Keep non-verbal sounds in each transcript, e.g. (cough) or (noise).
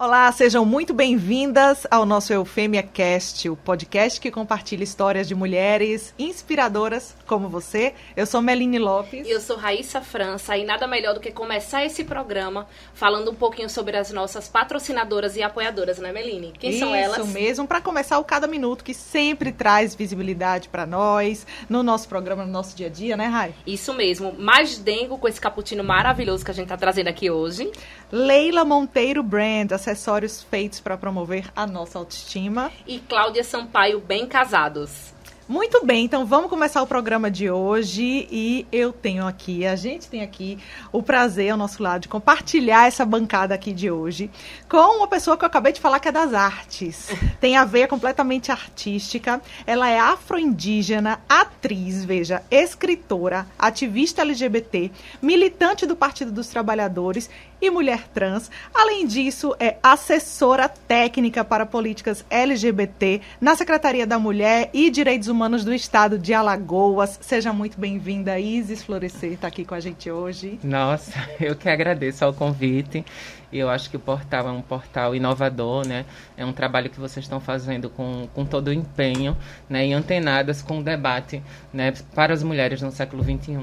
Olá, sejam muito bem-vindas ao nosso Eufêmia Cast, o podcast que compartilha histórias de mulheres inspiradoras como você. Eu sou Meline Lopes. E eu sou Raíssa França e nada melhor do que começar esse programa falando um pouquinho sobre as nossas patrocinadoras e apoiadoras, né, Meline? Quem Isso são elas? Isso mesmo, para começar o Cada Minuto, que sempre traz visibilidade para nós, no nosso programa, no nosso dia a dia, né, Rai? Isso mesmo. Mais dengo com esse cappuccino maravilhoso que a gente está trazendo aqui hoje. Leila Monteiro Brand, acessórios feitos para promover a nossa autoestima. E Cláudia Sampaio, bem casados. Muito bem, então vamos começar o programa de hoje e eu tenho aqui, a gente tem aqui o prazer ao nosso lado de compartilhar essa bancada aqui de hoje com uma pessoa que eu acabei de falar que é das artes. (laughs) Tem a veia completamente artística. Ela é afro-indígena, atriz, veja, escritora, ativista LGBT, militante do Partido dos Trabalhadores e mulher trans. Além disso, é assessora técnica para políticas LGBT na Secretaria da Mulher e Direitos Humanos do Estado de Alagoas. Seja muito bem-vinda, Isis Florescer, está aqui com a gente hoje. Nossa, (laughs) eu que agradeço ao convite. Eu acho que o portal é um portal inovador, né? É um trabalho que vocês estão fazendo com, com todo o empenho, né? E antenadas com o debate, né? Para as mulheres no século XXI.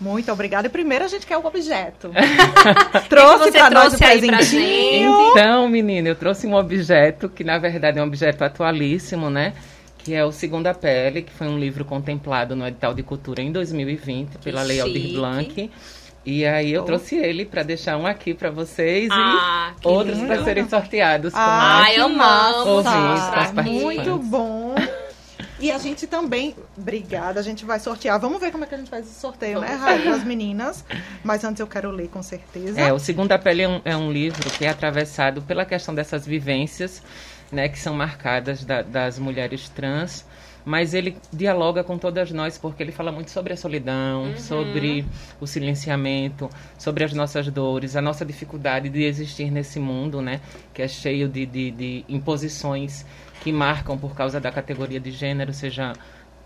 Muito obrigada. E primeiro a gente quer o objeto. (laughs) (laughs) trouxe para nós o presentinho. Então, menina, eu trouxe um objeto que na verdade é um objeto atualíssimo, né? Que é o Segunda Pele, que foi um livro contemplado no edital de cultura em 2020 pela Lei Aldir Blanc. E aí eu oh. trouxe ele para deixar um aqui para vocês ah, e outros para serem sorteados com ah, amamos, ouvintes, Muito bom. E a gente também, obrigada, a gente vai sortear. Vamos ver como é que a gente faz esse sorteio, né, Raio, as meninas. Mas antes eu quero ler, com certeza. É, o Segunda Pele é um, é um livro que é atravessado pela questão dessas vivências, né, que são marcadas da, das mulheres trans mas ele dialoga com todas nós porque ele fala muito sobre a solidão, uhum. sobre o silenciamento, sobre as nossas dores, a nossa dificuldade de existir nesse mundo, né, que é cheio de, de, de imposições que marcam por causa da categoria de gênero, seja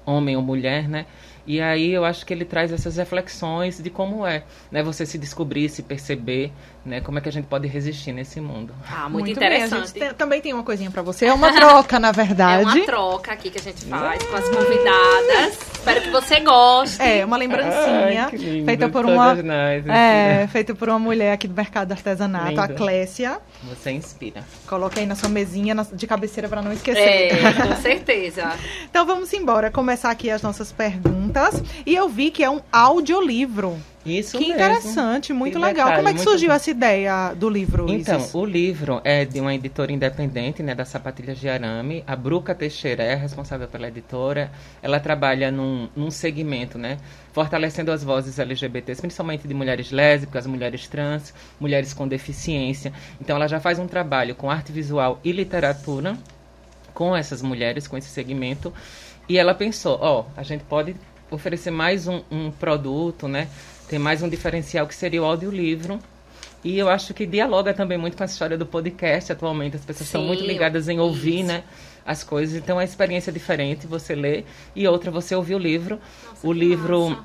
homem ou mulher, né? E aí eu acho que ele traz essas reflexões de como é, né? Você se descobrir, se perceber, né? Como é que a gente pode resistir nesse mundo. Ah, muito, muito interessante. Tem, também tem uma coisinha para você. É uma troca, na verdade. (laughs) É uma troca aqui que a gente faz com as convidadas. Espero que você goste. É, uma lembrancinha Ai, lindo, feita por uma nós, é, feita por uma mulher aqui do mercado de artesanato, lindo. a Clécia. Você inspira. Coloque aí na sua mesinha de cabeceira para não esquecer. É, (laughs) com certeza. então vamos embora, começar aqui as nossas perguntas. E eu vi que é um audiolivro. Isso que mesmo. interessante, muito que legal. Detalhe, Como é que surgiu essa ideia do livro? Então, Isis? o livro é de uma editora independente, né, da Sapatilhas de Arame. A Bruca Teixeira é responsável pela editora. Ela trabalha num, num segmento, né, fortalecendo as vozes LGBTs, principalmente de mulheres lésbicas, mulheres trans, mulheres com deficiência. Então, ela já faz um trabalho com arte visual e literatura com essas mulheres, com esse segmento. E ela pensou, ó, oh, a gente pode oferecer mais um, um produto, né? Tem mais um diferencial que seria o audiolivro. E eu acho que dialoga também muito com a história do podcast atualmente. As pessoas Sim, estão muito ligadas em ouvir, isso. né? As coisas. Então, é uma experiência diferente você ler e outra você ouvir o livro. Nossa, o livro massa.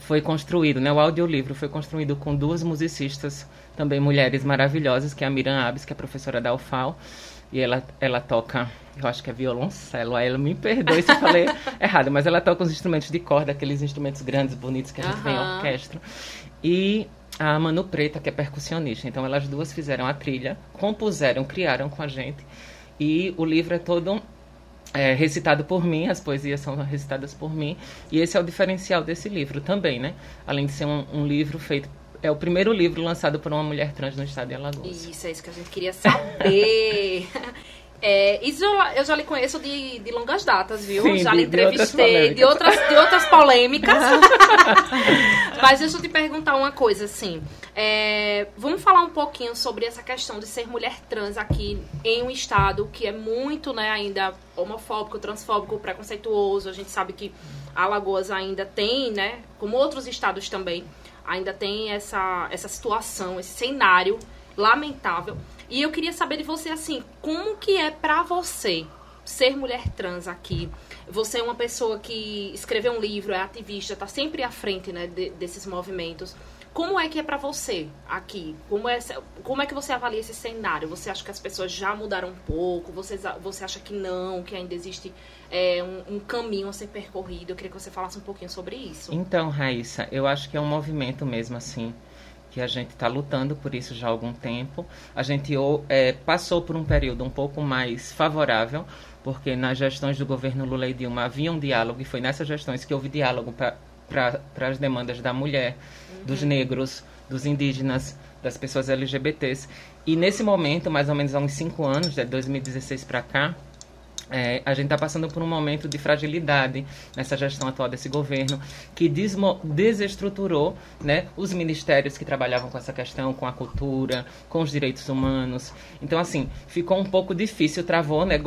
foi construído, né? O audiolivro foi construído com duas musicistas, também mulheres maravilhosas, que é a Miriam Abes, que é professora da UFAL. E ela, ela toca, eu acho que é violoncelo. Aí ela me perdoe se eu falei (laughs) errado, mas ela toca os instrumentos de corda, aqueles instrumentos grandes, bonitos que a gente uhum. vê em orquestra. E a Manu Preta, que é percussionista. Então elas duas fizeram a trilha, compuseram, criaram com a gente. E o livro é todo é, recitado por mim, as poesias são recitadas por mim. E esse é o diferencial desse livro também, né? Além de ser um, um livro feito é o primeiro livro lançado por uma mulher trans no estado de Alagoas. Isso, é isso que a gente queria saber. (laughs) É, isso eu já lhe conheço de, de longas datas, viu? Sim, já de, lhe entrevistei de outras, de outras, de outras polêmicas. (laughs) Mas deixa eu te perguntar uma coisa, assim. É, vamos falar um pouquinho sobre essa questão de ser mulher trans aqui em um estado que é muito, né, ainda homofóbico, transfóbico, preconceituoso. A gente sabe que Alagoas ainda tem, né, como outros estados também, ainda tem essa, essa situação, esse cenário lamentável. E eu queria saber de você, assim, como que é pra você ser mulher trans aqui? Você é uma pessoa que escreveu um livro, é ativista, tá sempre à frente, né, de, desses movimentos. Como é que é para você aqui? Como é, como é que você avalia esse cenário? Você acha que as pessoas já mudaram um pouco? Você, você acha que não, que ainda existe é, um, um, caminho a ser percorrido? Eu queria que você falasse um pouquinho sobre isso. Então, Raíssa, eu acho que é um movimento mesmo assim que a gente está lutando por isso já há algum tempo. A gente é, passou por um período um pouco mais favorável, porque nas gestões do governo Lula e Dilma havia um diálogo, e foi nessas gestões que houve diálogo para as demandas da mulher, uhum. dos negros, dos indígenas, das pessoas LGBTs. E nesse momento, mais ou menos há uns cinco anos, de 2016 para cá, é, a gente está passando por um momento de fragilidade nessa gestão atual desse governo, que desestruturou né, os ministérios que trabalhavam com essa questão, com a cultura, com os direitos humanos. Então, assim, ficou um pouco difícil, travou né,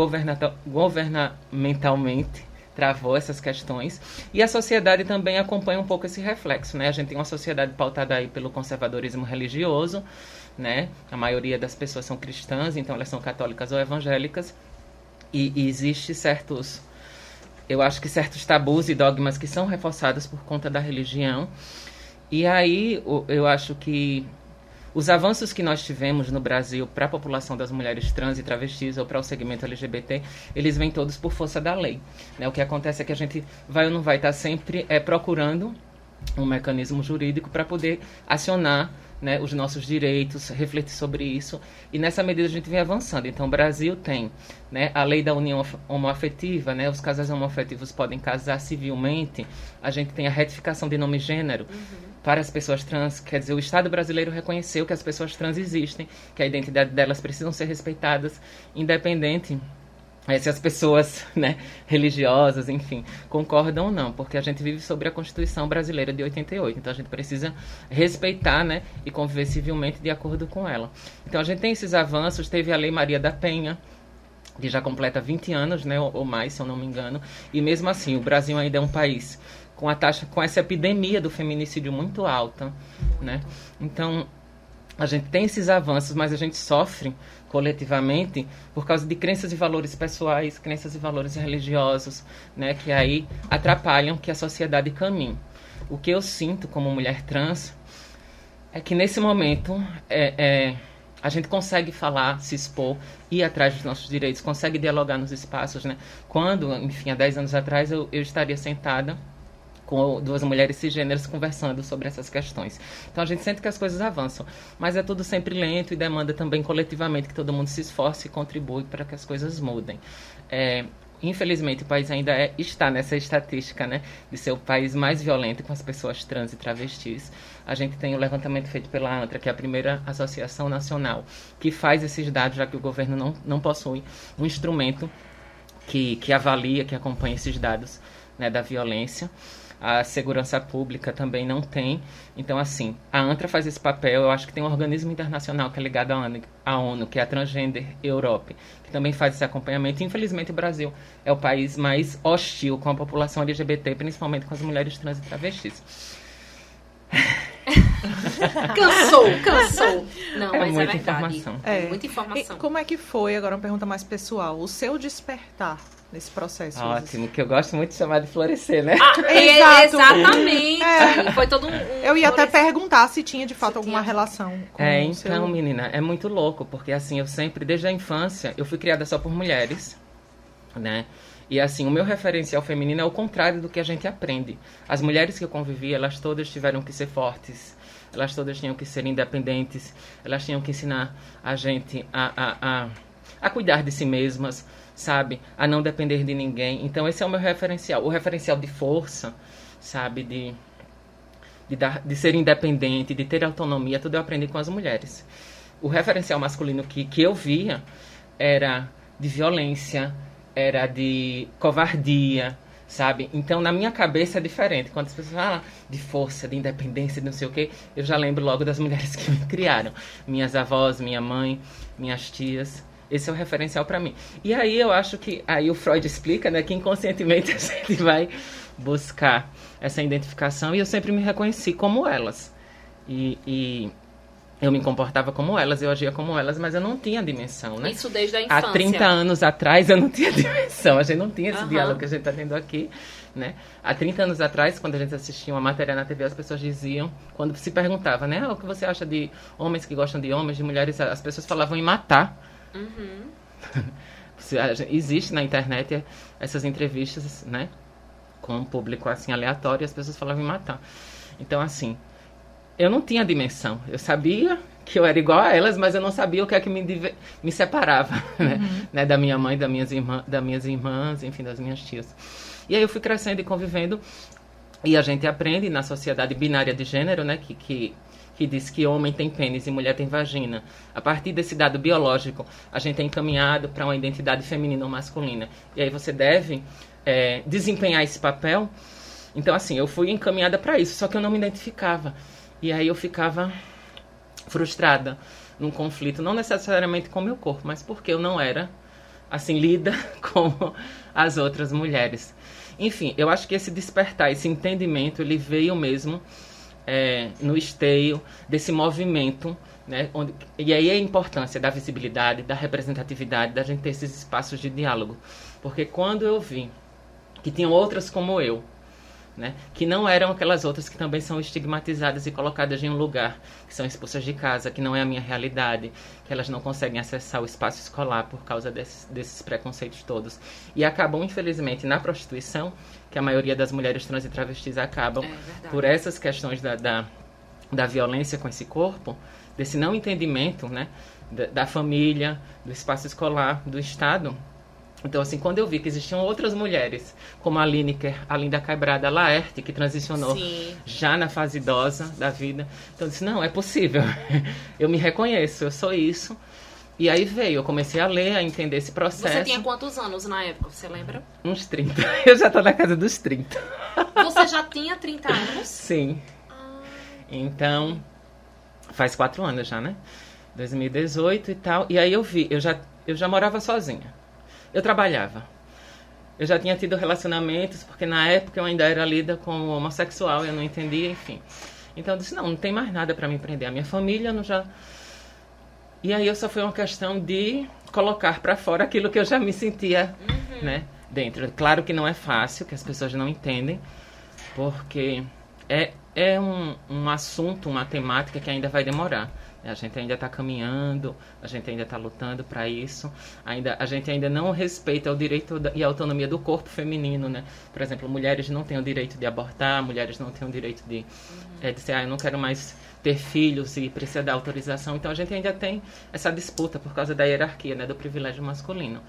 governamentalmente travou essas questões. E a sociedade também acompanha um pouco esse reflexo, né? A gente tem uma sociedade pautada aí pelo conservadorismo religioso, né? A maioria das pessoas são cristãs, então elas são católicas ou evangélicas. E, e existe certos eu acho que certos tabus e dogmas que são reforçados por conta da religião. E aí eu acho que os avanços que nós tivemos no Brasil para a população das mulheres trans e travestis ou para o segmento LGBT, eles vêm todos por força da lei. Né? O que acontece é que a gente vai ou não vai estar tá sempre é, procurando um mecanismo jurídico para poder acionar né, os nossos direitos, refletir sobre isso. E nessa medida a gente vem avançando. Então, o Brasil tem né, a lei da união homoafetiva, né, os casais homoafetivos podem casar civilmente. A gente tem a retificação de nome e gênero. Uhum para as pessoas trans. Quer dizer, o Estado brasileiro reconheceu que as pessoas trans existem, que a identidade delas precisam ser respeitadas, independente é, se as pessoas né, religiosas, enfim, concordam ou não, porque a gente vive sobre a Constituição brasileira de 88, então a gente precisa respeitar né, e conviver civilmente de acordo com ela. Então a gente tem esses avanços, teve a Lei Maria da Penha, que já completa 20 anos, né, ou mais, se eu não me engano, e mesmo assim o Brasil ainda é um país com a taxa, com essa epidemia do feminicídio muito alta, né? Então, a gente tem esses avanços, mas a gente sofre coletivamente por causa de crenças e valores pessoais, crenças e valores religiosos, né, que aí atrapalham que a sociedade caminhe. O que eu sinto como mulher trans é que nesse momento é, é, a gente consegue falar, se expor, ir atrás dos nossos direitos, consegue dialogar nos espaços, né? Quando, enfim, há 10 anos atrás eu, eu estaria sentada com duas mulheres cisgêneras conversando sobre essas questões. Então a gente sente que as coisas avançam, mas é tudo sempre lento e demanda também coletivamente que todo mundo se esforce e contribui para que as coisas mudem. É, infelizmente o país ainda é, está nessa estatística, né, de ser o país mais violento com as pessoas trans e travestis. A gente tem o um levantamento feito pela ANTRA, que é a primeira associação nacional que faz esses dados, já que o governo não, não possui um instrumento que, que avalia, que acompanha esses dados né, da violência a segurança pública também não tem. Então, assim, a ANTRA faz esse papel. Eu acho que tem um organismo internacional que é ligado à ONU, à ONU que é a Transgender Europe, que também faz esse acompanhamento. Infelizmente, o Brasil é o país mais hostil com a população LGBT, principalmente com as mulheres trans e travestis. (laughs) cansou, cansou. Não, é mas é muita é informação. É. Muita informação. E como é que foi, agora uma pergunta mais pessoal, o seu despertar nesse processo. Ótimo, que eu gosto muito de chamar de florescer, né? Ah, (laughs) é, exatamente. É. Foi todo um, um Eu ia até perguntar se tinha de fato se alguma tinha... relação com É, então, seu... menina, é muito louco, porque assim, eu sempre, desde a infância, eu fui criada só por mulheres, né? E assim, o meu referencial feminino é o contrário do que a gente aprende. As mulheres que eu convivi, elas todas tiveram que ser fortes, elas todas tinham que ser independentes, elas tinham que ensinar a gente a, a, a, a cuidar de si mesmas, sabe? A não depender de ninguém. Então esse é o meu referencial. O referencial de força, sabe? De, de, dar, de ser independente, de ter autonomia, tudo eu aprendi com as mulheres. O referencial masculino que, que eu via era de violência, era de covardia, sabe? Então, na minha cabeça é diferente. Quando as pessoas falam de força, de independência, de não sei o quê, eu já lembro logo das (laughs) mulheres que me criaram. Minhas avós, minha mãe, minhas tias. Esse é o referencial para mim. E aí eu acho que aí o Freud explica, né, que inconscientemente (laughs) a gente vai buscar essa identificação e eu sempre me reconheci como elas. E, e, eu me comportava como elas, eu agia como elas, mas eu não tinha dimensão, né? Isso desde a infância. Há 30 anos atrás eu não (laughs) tinha dimensão, a gente não tinha esse Aham. diálogo que a gente está tendo aqui, né? Há 30 anos atrás, quando a gente assistia uma matéria na TV, as pessoas diziam, quando se perguntava, né, "Ah, o que você acha de homens que gostam de homens, de mulheres, as pessoas falavam em matar. Uhum. (laughs) Existe na internet essas entrevistas, né? Com um público assim aleatório, e as pessoas falavam em matar. Então, assim, eu não tinha dimensão. Eu sabia que eu era igual a elas, mas eu não sabia o que é que me, me separava, (laughs) né? né? Da minha mãe, das minhas, irmã, das minhas irmãs, enfim, das minhas tias. E aí eu fui crescendo e convivendo. E a gente aprende na sociedade binária de gênero, né? Que, que, que diz que homem tem pênis e mulher tem vagina. A partir desse dado biológico, a gente é encaminhado para uma identidade feminina ou masculina. E aí você deve é, desempenhar esse papel. Então, assim, eu fui encaminhada para isso, só que eu não me identificava. E aí eu ficava frustrada num conflito, não necessariamente com o meu corpo, mas porque eu não era assim lida (laughs) como as outras mulheres. Enfim, eu acho que esse despertar, esse entendimento, ele veio mesmo é, no esteio desse movimento, né? Onde, e aí a importância da visibilidade, da representatividade, da gente ter esses espaços de diálogo, porque quando eu vi que tinham outras como eu, né? Que não eram aquelas outras que também são estigmatizadas e colocadas em um lugar, que são expulsas de casa, que não é a minha realidade, que elas não conseguem acessar o espaço escolar por causa desses, desses preconceitos todos. E acabam, infelizmente, na prostituição, que a maioria das mulheres trans e travestis acabam É por essas questões da, da, da violência com esse corpo, desse não entendimento, né? Da, da família, do espaço escolar, do Estado, então, assim, quando eu vi que existiam outras mulheres, como a Lineker, a Linda Quebrada, a Laerte, que transicionou Sim. já na fase idosa da vida, então eu disse, não, é possível. (laughs) eu me reconheço, eu sou isso. E aí veio, eu comecei a ler, a entender esse processo. Você tinha quantos anos na época, você lembra? Uns 30. (laughs) Eu já tô na casa dos 30. Você já tinha 30 anos? (laughs) Sim. Então, faz quatro anos já, né? 2018 e tal. E aí eu vi, eu já, eu já morava sozinha. Eu trabalhava. Eu já tinha tido relacionamentos, porque na época eu ainda era lida como homossexual, eu não entendia, enfim. Então eu disse, não, não tem mais nada para me prender. A minha família não já... E aí eu só foi uma questão de colocar para fora aquilo que eu já me sentia, né, dentro. Claro que não é fácil, que as pessoas não entendem, porque é, é um, um assunto, uma temática que ainda vai demorar. A gente ainda está caminhando, a gente ainda está lutando para isso. Ainda, a gente ainda não respeita o direito da- e a autonomia do corpo feminino, né? Por exemplo, mulheres não têm o direito de abortar, mulheres não têm o direito de, é, dizer, ah, eu não quero mais ter filhos e precisa da autorização. Então a gente ainda tem essa disputa por causa da hierarquia, né? Do privilégio masculino.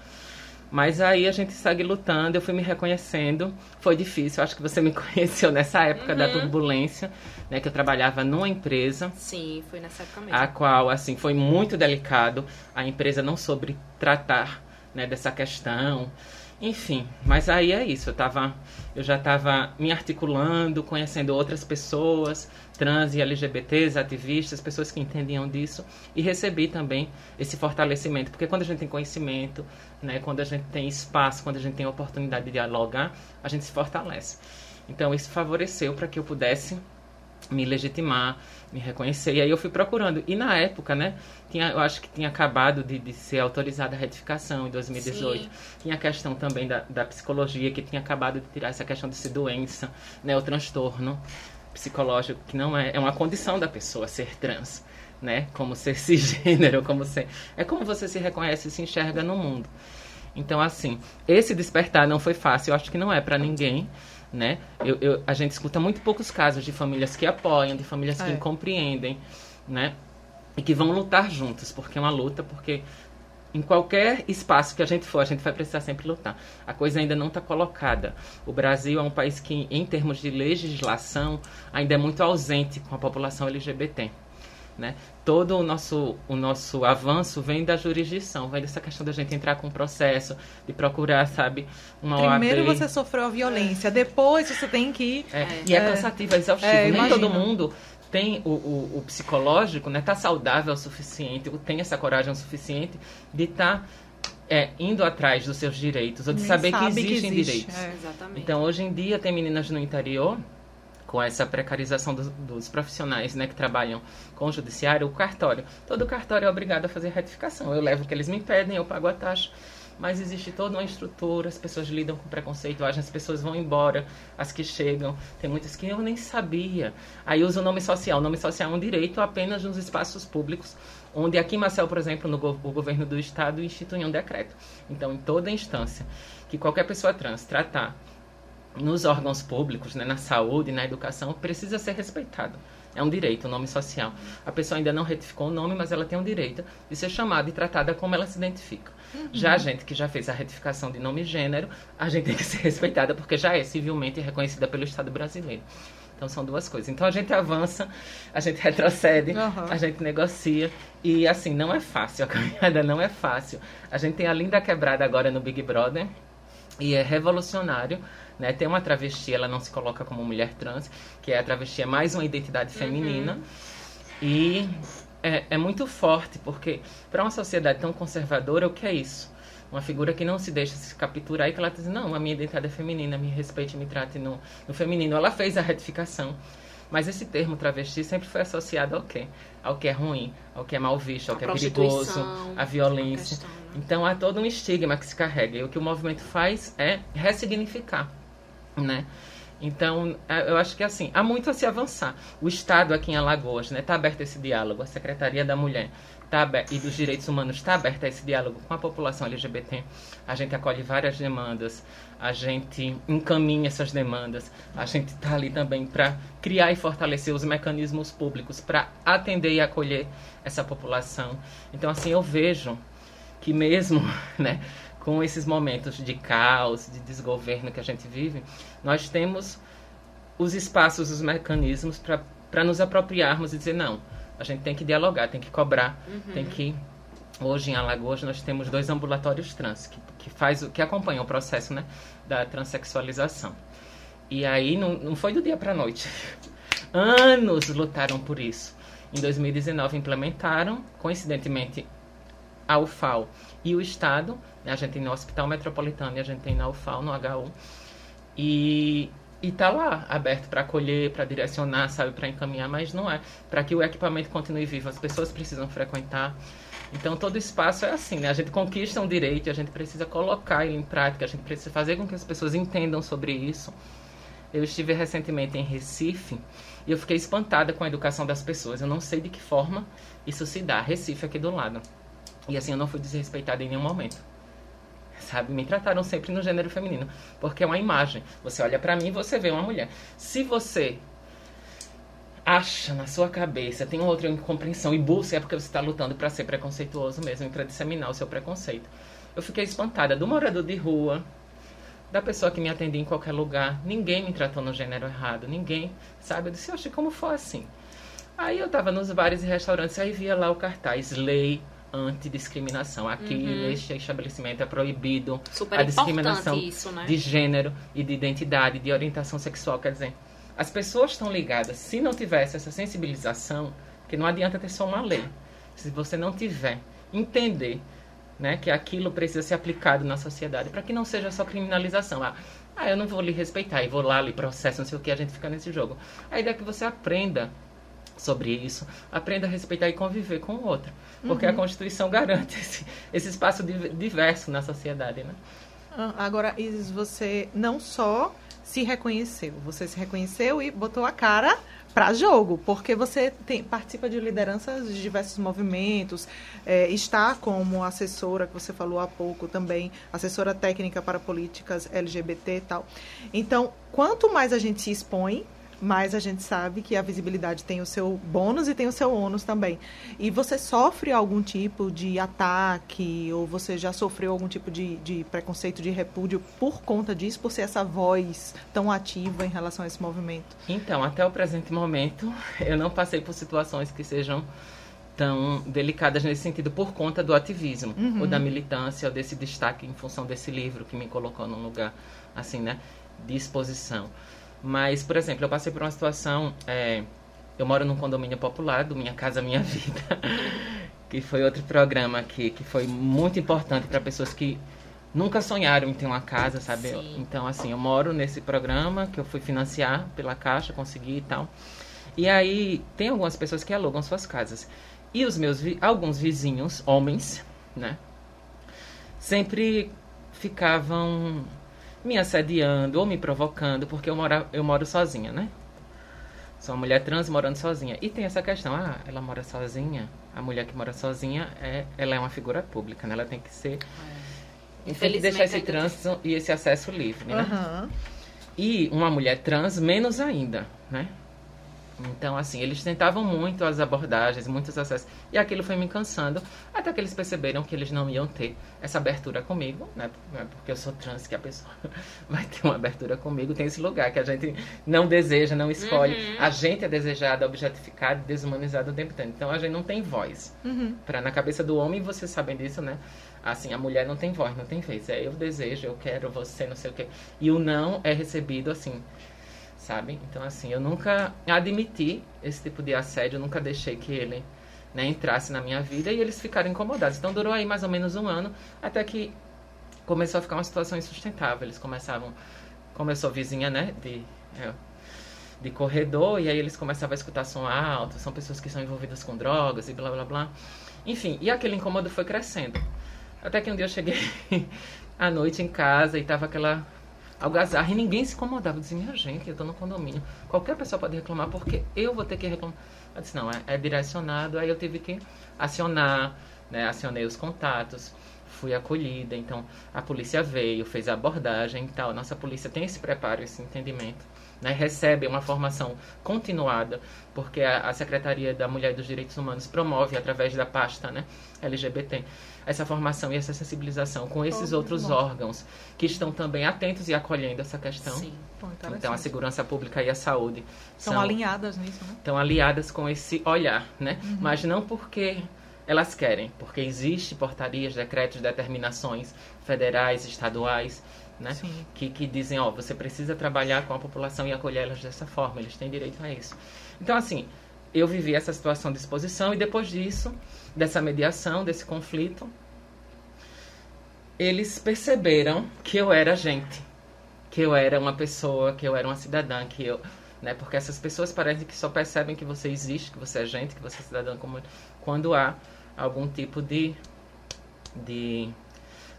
Mas aí a gente segue lutando, eu fui me reconhecendo. Foi difícil, acho que você me (laughs) conheceu nessa época da turbulência, né? Que eu trabalhava numa empresa, Sim, foi nessa época mesmo. a qual, assim, foi muito delicado. A empresa não soube tratar, né, dessa questão. Enfim, mas aí é isso. Eu, tava, eu já estava me articulando, conhecendo outras pessoas, trans e LGBTs, ativistas, pessoas que entendiam disso. E recebi também esse fortalecimento. Porque quando a gente tem conhecimento, né, quando a gente tem espaço, quando a gente tem oportunidade de dialogar, a gente se fortalece. Então isso favoreceu para que eu pudesse me legitimar, me reconhecer. E aí eu fui procurando. E na época, né, tinha, eu acho que tinha acabado de, de ser autorizada a retificação em 2018. Sim. Tinha a questão também da, da psicologia, que tinha acabado de tirar essa questão de ser doença, né, o transtorno psicológico, que não é, é uma condição da pessoa ser trans, né, como ser (laughs) cisgênero, como ser... É como você se reconhece e se enxerga no mundo. Então, assim, esse despertar não foi fácil, eu acho que não é para ninguém, né? Eu, eu- a gente escuta muito poucos casos de famílias que apoiam, de famílias que É. compreendem, né? E que vão lutar juntos, porque é uma luta, porque em qualquer espaço que a gente for, a gente vai precisar sempre lutar. A coisa ainda não está colocada. O Brasil é um país que, em termos de legislação, ainda é muito ausente com a população LGBT. Né? Todo o nosso, o nosso avanço vem da jurisdição, vem dessa questão da gente entrar com um processo, de procurar, sabe, uma Primeiro OAB. você sofreu a violência, depois você tem que. É, É. E é, É. cansativo, é exaustivo. É, Nem imagino. todo mundo tem o, o, o psicológico, né? Tá saudável o suficiente, tem essa coragem o suficiente de estar indo atrás dos seus direitos, ou de Nem saber que existem existe, direitos. é. Exatamente. Então, hoje em dia, tem meninas no interior com essa precarização dos, dos, profissionais né, que trabalham com o judiciário, o cartório. Todo cartório é obrigado a fazer retificação. Eu levo o que eles me pedem, eu pago a taxa. Mas existe toda uma estrutura, as pessoas lidam com preconceito, as pessoas vão embora, as que chegam. Tem muitas que eu nem sabia. Aí usa o nome social. O nome social é um direito apenas nos espaços públicos, onde aqui em Marcel, por exemplo, no go o governo do estado institui um decreto. Então, em toda instância que qualquer pessoa trans tratar nos órgãos públicos, né, na saúde, na educação, precisa ser respeitado. É um direito, o um nome social. A pessoa ainda não retificou o nome, mas ela tem o direito de ser chamada e tratada como ela se identifica. Uhum. Já a gente que já fez a retificação de nome e gênero, a gente tem que ser respeitada porque já é civilmente reconhecida pelo Estado brasileiro. Então são duas coisas. Então a gente avança, a gente (laughs) retrocede, uhum. a gente negocia. E assim, não é fácil, a caminhada não é fácil. A gente tem a linda quebrada agora no Big Brother. E é revolucionário né? Tem uma travesti, ela não se coloca como mulher trans, que é a travesti é mais uma identidade feminina. Uhum. E é, é muito forte, porque para uma sociedade tão conservadora, o que é isso? Uma figura que não se deixa se capturar e que ela diz, não, a minha identidade é feminina, me respeite, me trate no, no feminino. Ela fez a retificação. Mas esse termo travesti sempre foi associado ao quê? Ao que é ruim, ao que é mal visto, ao a que é perigoso, à violência. Questão, né? Então há todo um estigma que se carrega. E o que o movimento faz é ressignificar né? Então, eu acho que assim, há muito a se avançar. O Estado aqui em Alagoas, né, está aberto a esse diálogo. A Secretaria da Mulher tá aberto, e dos Direitos Humanos está aberta a esse diálogo com a população LGBT. A gente acolhe várias demandas, a gente encaminha essas demandas, a gente está ali também para criar e fortalecer os mecanismos públicos para atender e acolher essa população. Então, assim, eu vejo que mesmo, (laughs) né, com esses momentos de caos, de desgoverno que a gente vive, nós temos os espaços, os mecanismos para nos apropriarmos e dizer: não, a gente tem que dialogar, tem que cobrar, uhum. tem que. Hoje em Alagoas nós temos dois ambulatórios trans que, que, faz, que acompanham o processo né, da transexualização. E aí não, não foi do dia para a noite. (laughs) Anos lutaram por isso. Em 2019 implementaram, coincidentemente, a UFAO e o Estado. Né? A gente tem no Hospital Metropolitano e a gente tem na UFAO, no HU. E e tá lá aberto para acolher, para direcionar, sabe, para encaminhar, mas não é. Para que o equipamento continue vivo, as pessoas precisam frequentar. Então todo espaço é assim, né? A gente conquista um direito, a gente precisa colocar ele em prática, a gente precisa fazer com que as pessoas entendam sobre isso. Eu estive recentemente em Recife e eu fiquei espantada com a educação das pessoas. Eu não sei de que forma isso se dá. Recife aqui do lado. E assim, eu não fui desrespeitada em nenhum momento. Sabe? Me trataram sempre no gênero feminino. Porque é uma imagem. Você olha para mim e você vê uma mulher. Se você acha na sua cabeça, tem outra incompreensão e busca, é porque você está lutando para ser preconceituoso mesmo e para disseminar o seu preconceito. Eu fiquei espantada do morador de rua, da pessoa que me atendia em qualquer lugar. Ninguém me tratou no gênero errado, ninguém, sabe? Eu disse, oxe, como foi assim? Aí eu tava nos bares e restaurantes, aí via lá o cartaz, lei antidiscriminação. Aqui uhum. neste estabelecimento é proibido Super a discriminação isso, né? de gênero e de identidade, de orientação sexual. Quer dizer, as pessoas estão ligadas. Se não tivesse essa sensibilização, que não adianta ter só uma lei. Se você não tiver entender né, que aquilo precisa ser aplicado na sociedade, para que não seja só criminalização. Ah, ah, eu não vou lhe respeitar e vou lá lhe processo, não sei o que, a gente fica nesse jogo. A ideia é que você aprenda sobre isso, aprenda a respeitar e conviver com o outro. Porque uhum. a Constituição (laughs) garante esse, esse espaço diverso na sociedade, né? Ah, agora, Isis, você não só se reconheceu, você se reconheceu e botou a cara para jogo, porque você tem, participa de lideranças de diversos movimentos, é, está como assessora, que você falou há pouco também, assessora técnica para políticas LGBT e tal. Então, quanto mais a gente se expõe, mas a gente sabe que a visibilidade tem o seu bônus e tem o seu ônus também. E você sofre algum tipo de ataque, ou você já sofreu algum tipo de, de preconceito, de repúdio por conta disso, por ser essa voz tão ativa em relação a esse movimento? Então, até o presente momento, eu não passei por situações que sejam tão delicadas nesse sentido por conta do ativismo, uhum. ou da militância, ou desse destaque em função desse livro que me colocou num lugar, assim, né, de exposição. Mas, por exemplo, eu passei por uma situação. É, eu moro num condomínio popular do Minha Casa Minha Vida, (laughs) que foi outro programa que, que foi muito importante para pessoas que nunca sonharam em ter uma casa, sabe? Sim. Então, assim, eu moro nesse programa que eu fui financiar pela Caixa, consegui e tal. E aí, tem algumas pessoas que alugam suas casas. E os meus, vi alguns vizinhos, homens, né? Sempre ficavam me assediando ou me provocando, porque eu moro, eu moro sozinha, né? Sou uma mulher trans morando sozinha. E tem essa questão, ah, ela mora sozinha. A mulher que mora sozinha, é, ela é uma figura pública, né? Ela tem que ser... Tem que deixar esse trânsito e esse acesso livre, né? Aham. E uma mulher trans, menos ainda, né? Então, assim, eles tentavam muito as abordagens, muitos acessos. E aquilo foi me cansando, até que eles perceberam que eles não iam ter essa abertura comigo, né? É porque eu sou trans que a pessoa (laughs) vai ter uma abertura comigo. Tem esse lugar que a gente não deseja, não escolhe. Uhum. A gente é desejada, objetificada, desumanizada o tempo todo. Então, a gente não tem voz. Uhum. Pra, na cabeça do homem, vocês sabem disso, né? Assim, a mulher não tem voz, não tem vez. É eu desejo, eu quero, você, não sei o quê. E o não é recebido assim, sabe? Então, assim, eu nunca admiti esse tipo de assédio, eu nunca deixei que ele né, entrasse na minha vida e eles ficaram incomodados. Então, durou aí mais ou menos um ano, até que começou a ficar uma situação insustentável. Eles começavam, como eu sou vizinha, né, de, é, de corredor, e aí eles começavam a escutar som alto, são pessoas que são envolvidas com drogas e blá blá blá. Enfim, e aquele incômodo foi crescendo. Até que um dia eu cheguei (laughs) à noite em casa e tava aquela algazarra e ninguém se incomodava. Dizia, minha gente, eu tô no condomínio. Qualquer pessoa pode reclamar, porque eu vou ter que reclamar. Eu disse, não, é, é direcionado. Aí eu tive que acionar, né? Acionei os contatos, fui acolhida. Então, a polícia veio, fez a abordagem e tal. Nossa polícia tem esse preparo, esse entendimento. Né, recebe uma formação continuada, porque a, a Secretaria da Mulher e dos Direitos Humanos promove, através da pasta né, LGBT, essa formação e essa sensibilização com esses outros bom. órgãos que estão também atentos e acolhendo essa questão. Sim. Então, a segurança pública e a saúde São são, alinhadas nisso, né? estão aliadas com esse olhar, né? Uhum. Mas não porque elas querem, porque existe portarias, decretos, determinações federais, estaduais, né? Sim. Que, que dizem, ó, você precisa trabalhar com a população e acolher elas dessa forma, eles têm direito a isso. Então, assim, eu vivi essa situação de exposição e depois disso, dessa mediação, desse conflito, eles perceberam que eu era gente, que eu era uma pessoa, que eu era uma cidadã, que eu, né? Porque essas pessoas parecem que só percebem que você existe, que você é gente, que você é cidadã quando há algum tipo de de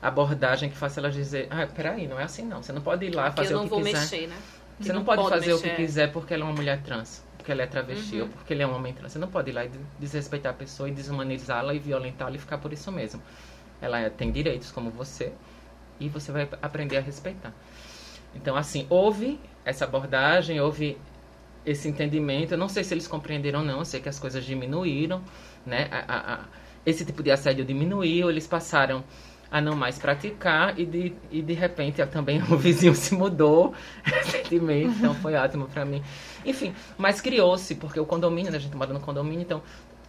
abordagem que faça elas dizer, ah, peraí, não é assim não. Você não pode ir lá Que fazer eu o não que vou quiser. mexer, né? Você não, pode, fazer o que mexer. quiser porque ela é uma mulher trans, porque ela é travesti Uhum. ou porque ele é um homem trans. Você não pode ir lá e desrespeitar a pessoa e desumanizá-la e violentá-la e ficar por isso mesmo. Ela é- tem direitos como você e você vai aprender a respeitar. Então, assim, houve essa abordagem, houve esse entendimento. Eu não sei se eles compreenderam ou não, eu sei que as coisas diminuíram, né? A- a- a- esse tipo de assédio diminuiu, eles passaram a não mais praticar e de, e de repente (laughs) também o vizinho se mudou (laughs) recentemente, então foi ótimo pra mim. Enfim, mas criou-se, porque o condomínio, né, a gente mora no condomínio, então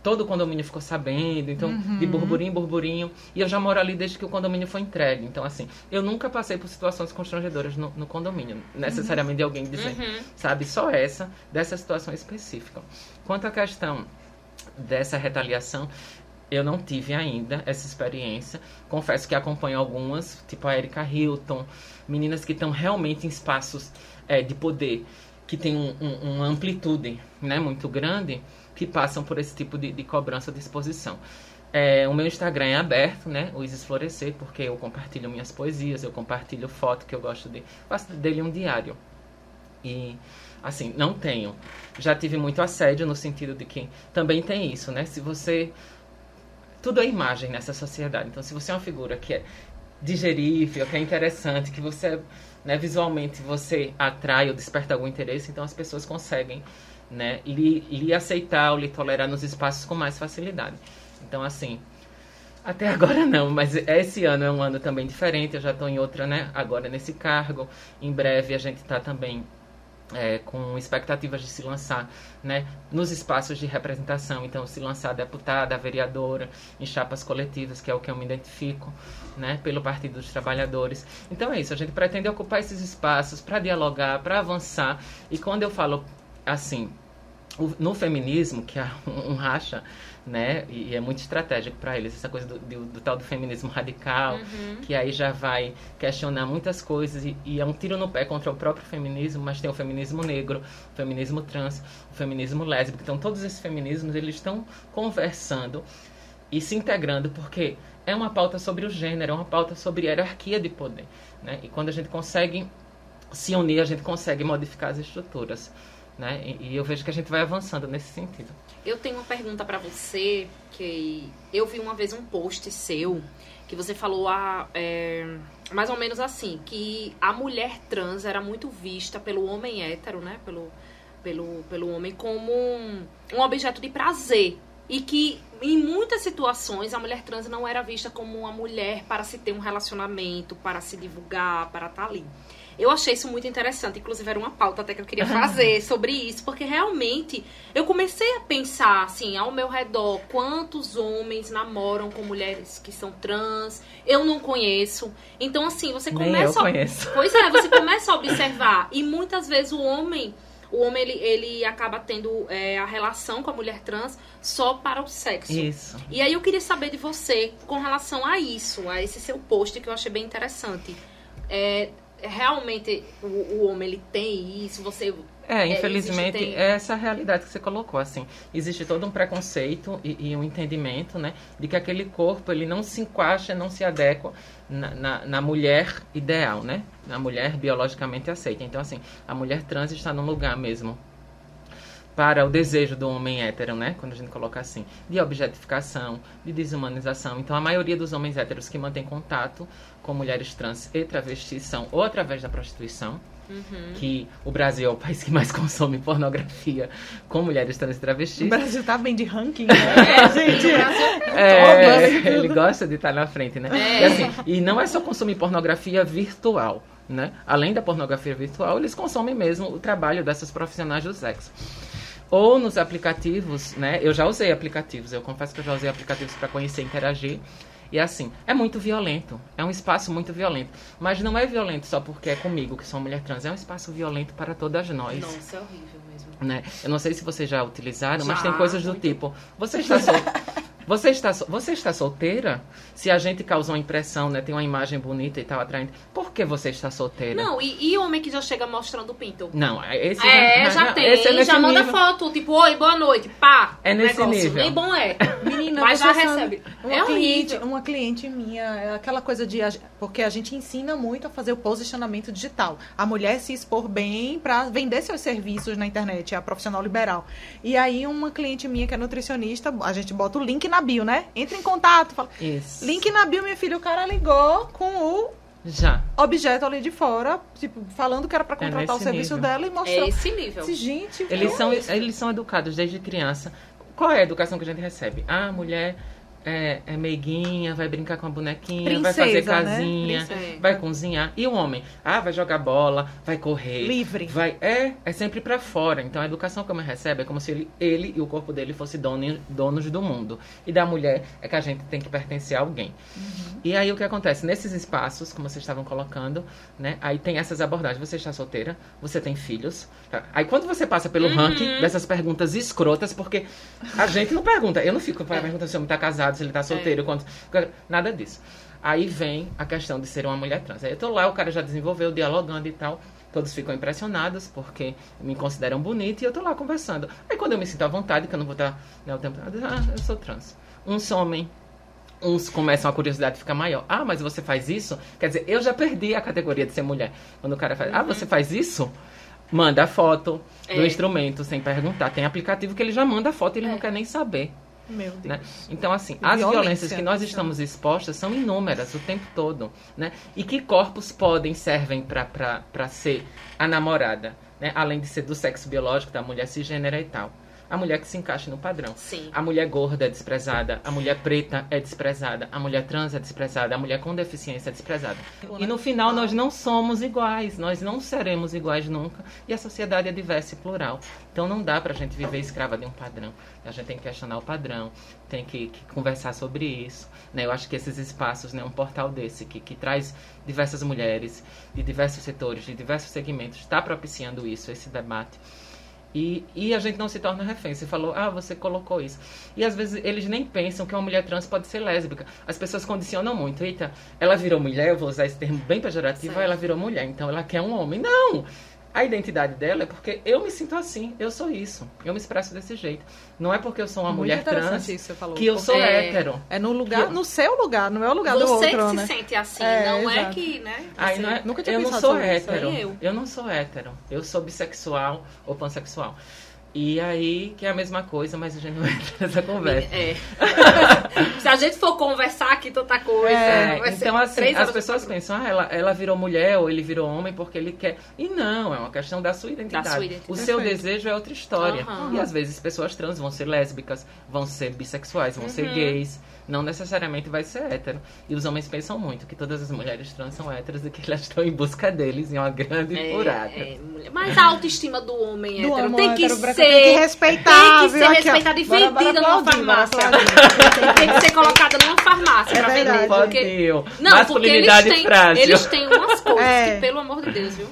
todo o condomínio ficou sabendo, então de burburinho em burburinho, e eu já moro ali desde que o condomínio foi entregue. Então assim, eu nunca passei por situações constrangedoras no, no condomínio, necessariamente de alguém dizer, Uhum. sabe, só essa dessa situação específica. Quanto à questão dessa retaliação, eu não tive ainda essa experiência. Confesso que acompanho algumas, tipo a Erika Hilton, meninas que estão realmente em espaços eh, de poder, que tem um, um- uma amplitude né, muito grande, que passam por esse tipo de, de cobrança de exposição. Eh, o meu Instagram é aberto, né? O Isis Florescer, porque eu compartilho minhas poesias, eu compartilho foto que eu gosto de. Faço dele um diário. E, assim, não tenho. Já tive muito assédio no sentido de que também tem isso, né? Se você. Tudo é imagem nessa sociedade. Então, se você é uma figura que é digerível, que é interessante, que você, né, visualmente você atrai ou desperta algum interesse, então as pessoas conseguem, né, lhe, lhe aceitar ou lhe tolerar nos espaços com mais facilidade. Então, assim, até (laughs) agora não, mas esse ano é um ano também diferente. Eu já estou em outra, né? Agora nesse cargo. Em breve a gente está também é, com expectativas de se lançar, né? Nos espaços de representação. Então, se lançar deputada, vereadora, em chapas coletivas, que é o que eu me identifico, né? Pelo Partido dos Trabalhadores. Então é isso. A gente pretende ocupar esses espaços para dialogar, para avançar. E quando eu falo assim no feminismo, que é (laughs) um, racha, né? E, é muito estratégico para eles, essa coisa do, do, do, tal do feminismo radical, uhum. que aí já vai questionar muitas coisas e, e, é um tiro no pé contra o próprio feminismo, mas tem o feminismo negro, o feminismo trans, o feminismo lésbico. Então, todos esses feminismos, eles estão conversando e se integrando, porque é uma pauta sobre o gênero, é uma pauta sobre hierarquia de poder, né? E quando a gente consegue se unir, a gente consegue modificar as estruturas. Né? E, eu vejo que a gente vai avançando nesse sentido. Eu tenho uma pergunta para você, que eu vi uma vez um post seu, que você falou a, é, mais ou menos assim, que a mulher trans era muito vista pelo homem hétero, né? Pelo, pelo, pelo homem como um, um objeto de prazer. E que em muitas situações a mulher trans não era vista como uma mulher para se ter um relacionamento, para se divulgar, para estar tá ali. Eu achei isso muito interessante, inclusive era uma pauta até que eu queria fazer (laughs) sobre isso, porque realmente eu comecei a pensar assim, ao meu redor, quantos homens namoram com mulheres que são trans, eu não conheço. Então assim, você começa Nem eu conheço. (laughs) Pois é, você (laughs) começa a observar e muitas vezes o homem o homem ele, ele acaba tendo é, a relação com a mulher trans só para o sexo. Isso. E aí eu queria saber de você com relação a isso, a esse seu post que eu achei bem interessante. É, realmente o, o homem ele tem isso, você é, é infelizmente, tem... é essa a realidade que você colocou, assim. Existe todo um preconceito e, e, um entendimento, né, de que aquele corpo, ele não se encaixa, não se adequa na, na, na, mulher ideal, né? Na mulher biologicamente aceita. Então, assim, a mulher trans está num lugar mesmo para o desejo do homem hétero, né? Quando a gente coloca assim, de objetificação, de desumanização. Então, a maioria dos homens héteros que mantêm contato com mulheres trans e travestis são ou através da prostituição, uhum. que o Brasil é o país que mais (laughs) consome pornografia com mulheres trans e travestis. O Brasil tá bem de ranking, né? (laughs) É, (laughs) gente. é, ele gosta de estar na frente, né? É. E, assim, e não é só consumir pornografia virtual. Né? Além da pornografia virtual, eles consomem mesmo o trabalho dessas profissionais do sexo ou nos aplicativos, né? Eu já usei aplicativos, eu confesso que eu já usei aplicativos para conhecer e interagir. E assim, é muito violento. É um espaço muito violento. Mas não é violento só porque é comigo, que sou mulher trans. É um espaço violento para todas nós. Nossa, é horrível mesmo. Né? Eu não sei se vocês já utilizaram, já, mas tem coisas do muito... tipo. Você está solteiro. (laughs) Você está, você está solteira? Se a gente causa uma impressão, né? Tem uma imagem bonita e tal, atraente. Por que você está solteira? Não, e, e homem que já chega mostrando o pinto? Não, esse é, já, já tem. Esse é já manda nível. foto, tipo, oi, boa noite, pá. É nesse negócio. nível. Nem bom é. (laughs) Menina, mas já recebe. Uma, é cliente, uma cliente minha, é aquela coisa de. Porque a gente ensina muito a fazer o posicionamento digital. A mulher se expor bem para vender seus serviços na internet, é a profissional liberal. E aí, uma cliente minha que é nutricionista, a gente bota o link na bio, né? Entra em contato. Fala. Isso. Link na bio, minha filha. O cara ligou com o já. Objeto ali de fora, tipo, falando que era para é contratar é o serviço nível. dela e mostrou. É esse nível. Esse, gente, eles são, eles são educados desde criança. Qual é a educação que a gente recebe? Ah, mulher é, é meiguinha, vai brincar com a bonequinha, Princesa, vai fazer né? casinha, né? vai cozinhar. E o homem? Ah, vai jogar bola, vai correr. Livre. Vai, é, é sempre para fora. Então a educação que o homem recebe é como se ele, ele e o corpo dele fossem dono, donos do mundo. E da mulher é que a gente tem que pertencer a alguém. Uhum. E aí o que acontece? Nesses espaços, como vocês estavam colocando, né? Aí tem essas abordagens. Você está solteira, você tem filhos. Tá? Aí quando você passa pelo uhum. ranking dessas perguntas escrotas, porque a gente não pergunta, eu não fico para perguntar se o homem está casado casado, se ele tá solteiro, é. quanto. Nada disso. Aí vem a questão de ser uma mulher trans. Aí eu tô lá, o cara já desenvolveu, dialogando e tal. Todos ficam impressionados porque me consideram bonita e eu tô lá conversando. Aí quando eu me sinto à vontade, que eu não vou estar né, o tempo ah, eu sou trans. Uns somem, uns começam a curiosidade ficar maior. Ah, mas você faz isso? Quer dizer, eu já perdi a categoria de ser mulher. Quando o cara faz, ah, você faz isso? Manda a foto é. do instrumento sem perguntar. Tem aplicativo que ele já manda a foto e ele é. não quer nem saber. Meu Deus. Né? Então, assim, as violências que nós estamos expostas são inúmeras o tempo todo. Né? E que corpos podem, servem para ser a namorada? Né? Além de ser do sexo biológico, da mulher cisgênera e tal a mulher que se encaixa no padrão. Sim. A mulher gorda é desprezada, a mulher preta é desprezada, a mulher trans é desprezada, a mulher com deficiência é desprezada. E no final nós não somos iguais, nós não seremos iguais nunca, e a sociedade é diversa e plural. Então não dá pra gente viver escrava de um padrão. A gente tem que questionar o padrão, tem que, que conversar sobre isso. Né? Eu acho que esses espaços, né, um portal desse que, que traz diversas mulheres de diversos setores, de diversos segmentos, está propiciando isso, esse debate. E, e a gente não se torna refém. Você falou, ah, você colocou isso. E às vezes eles nem pensam que uma mulher trans pode ser lésbica. As pessoas condicionam muito. Eita, ela virou mulher, eu vou usar esse termo bem pejorativo, Certo. ela virou mulher, então ela quer um homem. Não! A identidade dela é porque eu me sinto assim, eu sou isso, eu me expresso desse jeito. Não é porque eu sou uma Muito mulher trans isso que você falou. que eu sou É. hétero. É no lugar, que- no seu lugar, não é o lugar do Você outro, que né? se sente assim, É, não é exato. que, né? Você- não é- Nunca tinha eu não sou isso, hétero. nem eu. não sou hétero. Eu sou bissexual ou pansexual. E aí, que é a mesma coisa, mas a gente não (laughs) entra nessa conversa. É. (laughs) Se a gente for conversar aqui tanta coisa, É, vai ser então, assim, três as pessoas pensam, ah, ela, ela virou mulher ou ele virou homem porque ele quer. E não, é uma questão da sua identidade. Da sua identidade. O seu Perfeito. desejo é outra história. Aham. E às vezes pessoas trans vão ser lésbicas, vão ser bissexuais, vão Uhum. ser gays. Não necessariamente vai ser hétero. E os homens pensam muito que todas as mulheres trans são héteros e que elas estão em busca deles em uma grande É, furada. é. Mas a autoestima do homem Do hétero homem tem que hétero ser. tem que respeitar, tem que ser Aqui, ó. respeitada e Bora- bora vendida numa bora farmácia. tem que ser colocada numa farmácia É pra vender. verdade. Porque... Não, porque eles Masculinidade têm, eles têm umas coisas É. que, pelo amor de Deus, viu?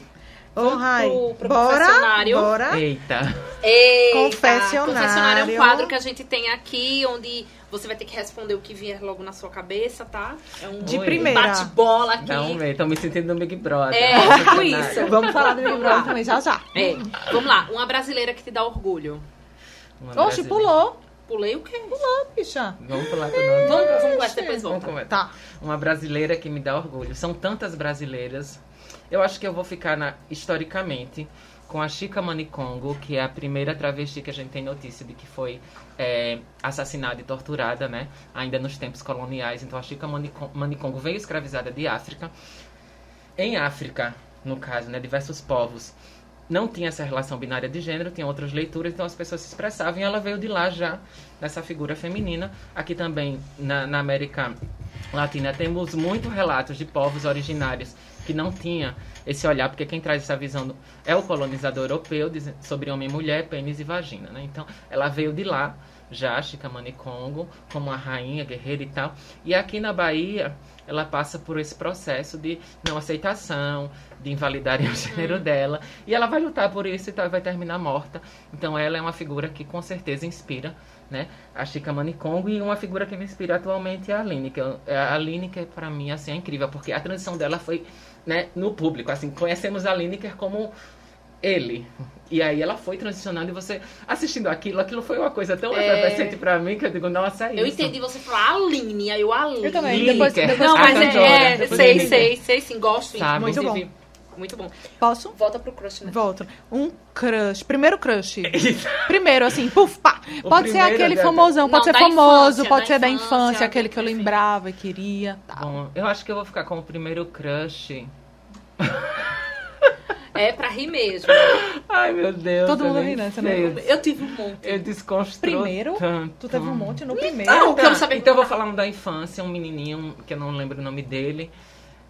Ô, Rai, pro- pro bora, confessionário. bora. Eita. Eita, Confessionário. Confessionário é um quadro que a gente tem aqui, onde você vai ter que responder o que vier logo na sua cabeça, tá? É um, De primeira. bate-bola aqui. Um meio. Tô me sentindo no Big Brother. É, tipo isso. Vamos falar do Big Vamos Brother lá. também, já já. É, vamos lá. Uma brasileira que te dá orgulho. Uma Oxe, pulou. Pulei o quê? Pulou, bicha. Vamos pular. Vamos, vamos com essa, depois Vamos volta. conversar. Tá. Uma brasileira que me dá orgulho. São tantas brasileiras. Eu acho que eu vou ficar na, historicamente com a Chica Manicongo, que é a primeira travesti que a gente tem notícia de que foi é, assassinada e torturada, né? Ainda nos tempos coloniais. Então a Chica Manicon- Manicongo veio escravizada de África. Em África, no caso, né? Diversos povos não tinha essa relação binária de gênero, tinha outras leituras, então as pessoas se expressavam e ela veio de lá já, nessa figura feminina. Aqui também, na, na América Latina, temos muitos relatos de povos originários que não tinha esse olhar, porque quem traz essa visão é o colonizador europeu sobre homem e mulher, pênis e vagina, né? Então, ela veio de lá, já, Chica Manicongo, como a rainha, guerreira e tal. E aqui na Bahia, ela passa por esse processo de não aceitação, de invalidarem (laughs) o gênero dela. E ela vai lutar por isso e tal, e vai terminar morta. Então ela é uma figura que com certeza inspira, né? A Chica Manicongo e uma figura que me inspira atualmente é a Aline, que eu- a Lineker para mim assim é incrível, porque a transição dela foi, né, no público, assim, conhecemos a Lineker como ele. E aí ela foi transicionando e você assistindo aquilo, aquilo foi uma coisa tão É. efervescente pra mim que eu digo, nossa, é isso. Eu entendi você falar Aline, aí eu Aline. Eu também. Depois, depois Não, A mas é, é sei, sei, sei sim, gosto. Sabe? Muito bom. Muito bom. Posso? Volta pro crush, né? Volto. Um crush. Primeiro crush. (laughs) Primeiro, assim, puf, pá. O Pode ser aquele da- famosão, Não, pode ser da famoso, infância, pode da ser da infância, infância, aquele que eu lembrava e queria. Tá. Bom, eu acho que eu vou ficar com o primeiro crush. É pra rir mesmo. (laughs) Ai, meu Deus. Todo eu mundo ri né? Eu tive um monte. Eu desconstruo Primeiro? tanto. Tu teve um monte no primeiro. Não, Tá, quero saber então eu vou falar um da infância, um menininho que eu não lembro o nome dele.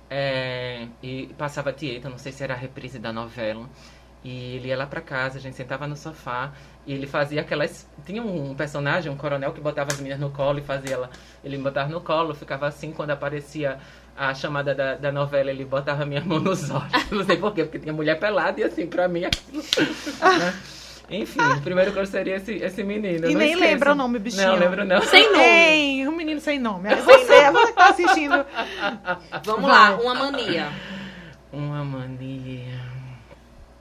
É, e passava Tieta, não sei se era a reprise da novela. E ele ia lá pra casa, a gente sentava no sofá e ele fazia aquelas. Tinha um personagem, um coronel, que botava as meninas no colo e fazia ela. Ele botava no colo, ficava assim quando aparecia a chamada da, da novela, ele botava minha mão nos olhos. (laughs) Não sei porquê, porque tinha mulher pelada e assim, pra mim aquilo. né? (laughs) Enfim, o primeiro crush seria esse, esse menino. E não nem esqueçam. lembra o nome, bichinho. Não, lembro não. Sem nome. Ei, um menino sem nome. (laughs) Você, é você que tá assistindo. Vamos Vai. lá, uma mania. Uma mania.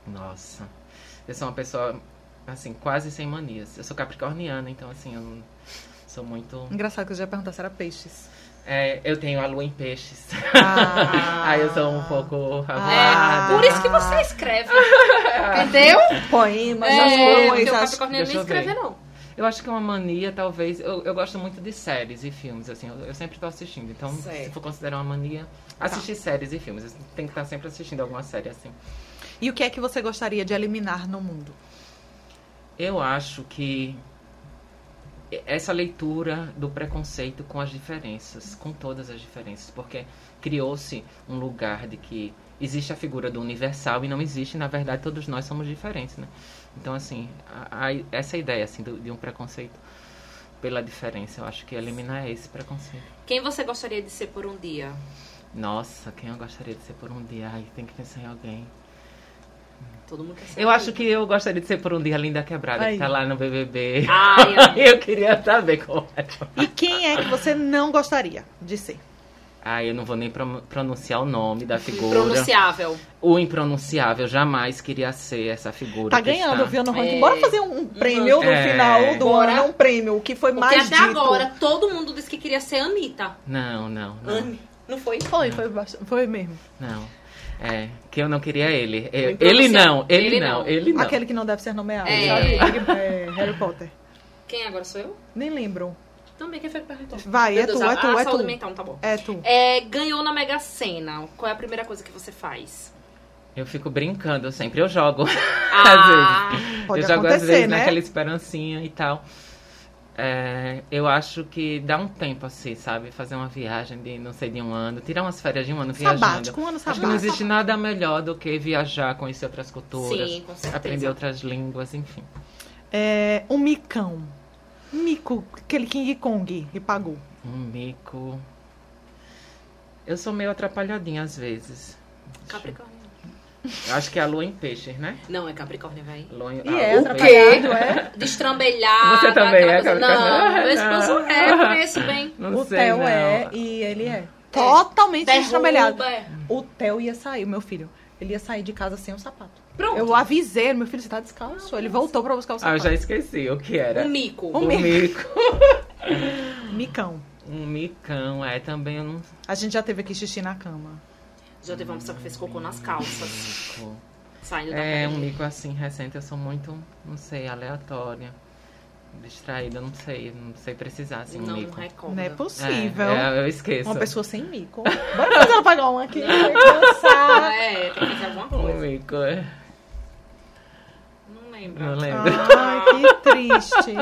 Nossa. Eu sou uma pessoa, assim, quase sem manias. Eu sou capricorniana, então, assim, eu não sou muito. Engraçado que eu já ia perguntar se era peixes. É, eu tenho a lua em peixes. Ah. (laughs) Aí eu sou um pouco É, avoada. por isso que você escreve. Entendeu? Poemas, É, as porque o coisas. Capricorniano nem ver. escreve, não. Eu acho que é uma mania, talvez. Eu, eu gosto muito de séries e filmes, assim. Eu, eu sempre tô assistindo. Então, Certo. se for considerar uma mania, assistir Tá. séries e filmes. Tenho que estar sempre assistindo alguma série, assim. E o que é que você gostaria de eliminar no mundo? Eu acho que essa leitura do preconceito com as diferenças, com todas as diferenças, porque criou-se um lugar de que existe a figura do universal e não existe, na verdade, todos nós somos diferentes, né? Então, assim, a- a- essa ideia assim, do- de um preconceito pela diferença, eu acho que eliminar esse preconceito. Quem você gostaria de ser por um dia? Nossa, quem eu gostaria de ser por um dia? Ai, tem que pensar em alguém. Todo mundo quer ser Eu acho que eu gostaria de ser por um dia Linda Quebrada, Aí. que tá lá no BBB. Ai, (laughs) eu queria saber como é. E quem é que você não gostaria de ser? Ah, eu não vou nem pro- pronunciar o nome da figura. Pronunciável. O impronunciável, jamais queria ser essa figura. Tá ganhando, está. viu, no ranking. É. Bora fazer um, prêmio no É. final do Bora. ano, um prêmio, o que foi Porque mais até dito. agora todo mundo disse que queria ser Anitta. Não, não, não. Ani. Não foi? Foi, foi, bastante- foi mesmo. Não. É, que eu não queria ele. Eu- impronunciável. ele não, ele, Ele não, não. ele não. Aquele que não deve ser nomeado, É. sabe? É, Harry Potter. Quem agora sou eu? Nem lembro. Também, quem foi que perguntou? Vai, Meu é Deus, tu, a- é tu, a é saúde tu. mental, tá bom. É tu. É, ganhou na Mega Sena. Qual é a primeira coisa que você faz? Eu fico brincando sempre, eu jogo. (laughs) Ah, às vezes. Pode eu jogo às acontecer, vezes né? naquela esperancinha e tal. É, eu acho que dá um tempo assim, sabe? Fazer uma viagem de não sei de um ano, tirar umas férias de um ano viajando. Sabático, um ano Acho que não sabático. existe nada melhor do que viajar, conhecer outras culturas, Sim, aprender outras línguas, enfim. É, um micão. Mico, aquele King Kong que pagou. Um mico. Eu sou meio atrapalhadinha às vezes. Capricórnio. Eu acho que é a lua em peixes, né? Não, é Capricórnio, véi. Lua em... E ah, é em atrapalhado, é? (laughs) Destrambelhar. Você também é coisa- Capricórnio? Não, meu esposo Não. é, conheço bem. (laughs) Não o sei, Theo não. é e ele é. Totalmente Derruba, destrambelhado. é. O Theo ia sair, meu filho. Ele ia sair de casa sem o sapato. Pronto. Eu avisei, meu filho, você tá descalço. Ele voltou pra buscar o Ah, eu sapato. já esqueci o que era. Um mico. Um Um mico. (laughs) Micão. Um micão, é, também eu não... A gente já teve aqui xixi na cama. Já teve uma pessoa que fez cocô nas calças. Mico. Saindo da É, um mico assim, recente, eu sou muito, não sei, aleatória. Distraída, não sei, não sei precisar, assim, um Não, mico. recorda. Não é possível. É, é, eu esqueço. Uma pessoa sem mico. Bora fazer ela pagar um aqui. vai cansar. Ah, é, tem que fazer alguma Um coisa. mico, é. Não lembro. Não lembro. Ai, que triste.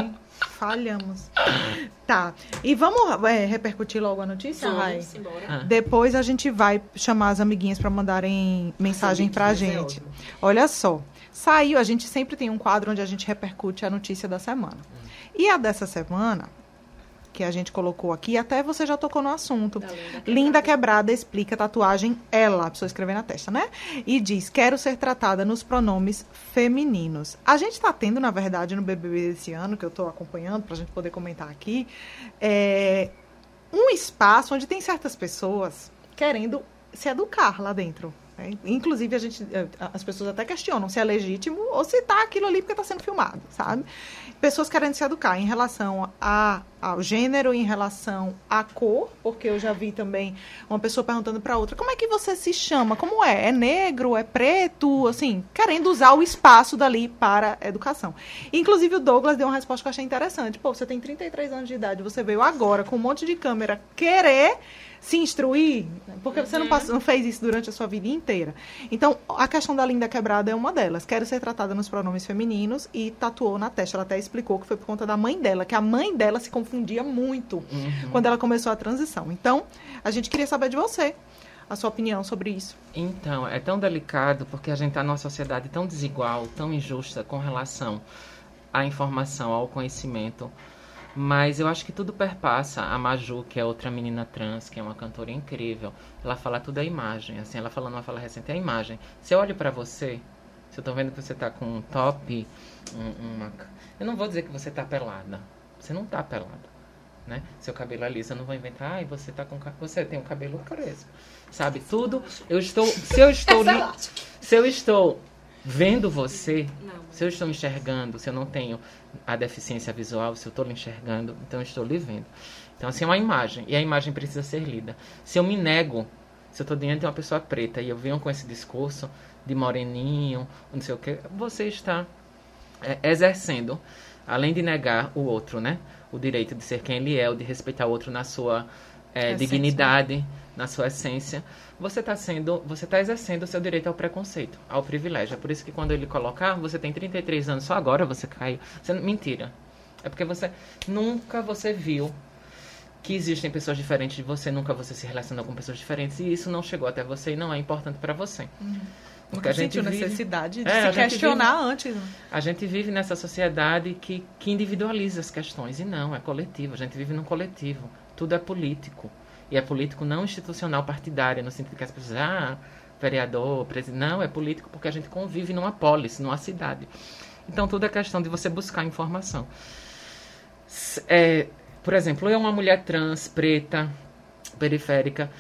Falhamos. (coughs) Tá. E vamos é, repercutir logo a notícia, Rai? Vamos embora. Ah. Depois a gente vai chamar as amiguinhas para mandarem mensagem pra amiguinhas é gente. ótimo. Olha só. Saiu, a gente sempre tem um quadro onde a gente repercute a notícia da semana. E a dessa semana, que a gente colocou aqui, até você já tocou no assunto. Da Linda Linda Quebrada explica a tatuagem ela, a pessoa escrever na testa, né? E diz: Quero ser tratada nos pronomes femininos. A gente tá tendo, na verdade, no BBB desse ano, que eu tô acompanhando, pra gente poder comentar aqui, é, um espaço onde tem certas pessoas querendo se educar lá dentro. né? Inclusive, a gente, eh, as pessoas até questionam se é legítimo ou se tá aquilo ali porque está sendo filmado, sabe? Pessoas querendo se educar em relação a, ao gênero, em relação à cor, porque eu já vi também uma pessoa perguntando para outra, como é que você se chama? Como é? É negro? É preto? Assim, querendo usar o espaço dali para educação. Inclusive, o Douglas deu uma resposta que eu achei interessante. Pô, você tem 33 anos de idade, você veio agora com um monte de câmera querer se instruir, porque você não, passou, não fez isso durante a sua vida inteira. Então, a questão da linda quebrada é uma delas. Quero ser tratada nos pronomes femininos e tatuou na testa. Ela até explicou que foi por conta da mãe dela, que a mãe dela se confundia muito Uhum. quando ela começou a transição. Então, a gente queria saber de você, a sua opinião sobre isso. Então, é tão delicado porque a gente está numa sociedade tão desigual, tão injusta com relação à informação, ao conhecimento. Mas eu acho que tudo perpassa. A Maju, que é outra menina trans, que é uma cantora incrível, ela fala tudo a imagem. Assim, ela falou numa fala recente, é a imagem. Se eu olho pra você, se eu tô vendo que você tá com um top, um- uma... Eu não vou dizer que você tá pelada. Você não tá pelada. Né? Seu cabelo é liso, eu não vou inventar, ai, você tá com você tem um cabelo crespo. Sabe, tudo, eu estou, se eu estou li- se eu estou vendo você, se eu estou enxergando, se eu não tenho a deficiência visual, se eu estou lhe enxergando, então eu estou lhe vendo. Então, assim, é uma imagem, e a imagem precisa ser lida. Se eu me nego, se eu estou diante de uma pessoa preta e eu venho com esse discurso de moreninho, não sei o que, você está é, exercendo, além de negar o outro, né? O direito de ser quem ele é, o de respeitar o outro na sua é, Essência. dignidade, na sua essência, você está sendo, você está exercendo o seu direito ao preconceito, ao privilégio. É por isso que quando ele colocar, você tem 33 anos, só agora você caiu. Você, mentira. É porque você nunca você viu que existem pessoas diferentes de você, nunca você se relacionou com pessoas diferentes e isso não chegou até você e não é importante para você. Porque Nunca a gente sentiu vive- necessidade de É, se questionar antes. né? a gente vive nessa sociedade que, que individualiza as questões. E não, é coletivo. A gente vive num coletivo. Tudo é político. E é político não institucional partidário, no sentido que as pessoas, ah, vereador, presidente. Não, é político porque a gente convive numa polis, numa cidade. Então, tudo é questão de você buscar informação. É, por exemplo, eu, uma mulher trans, preta, periférica,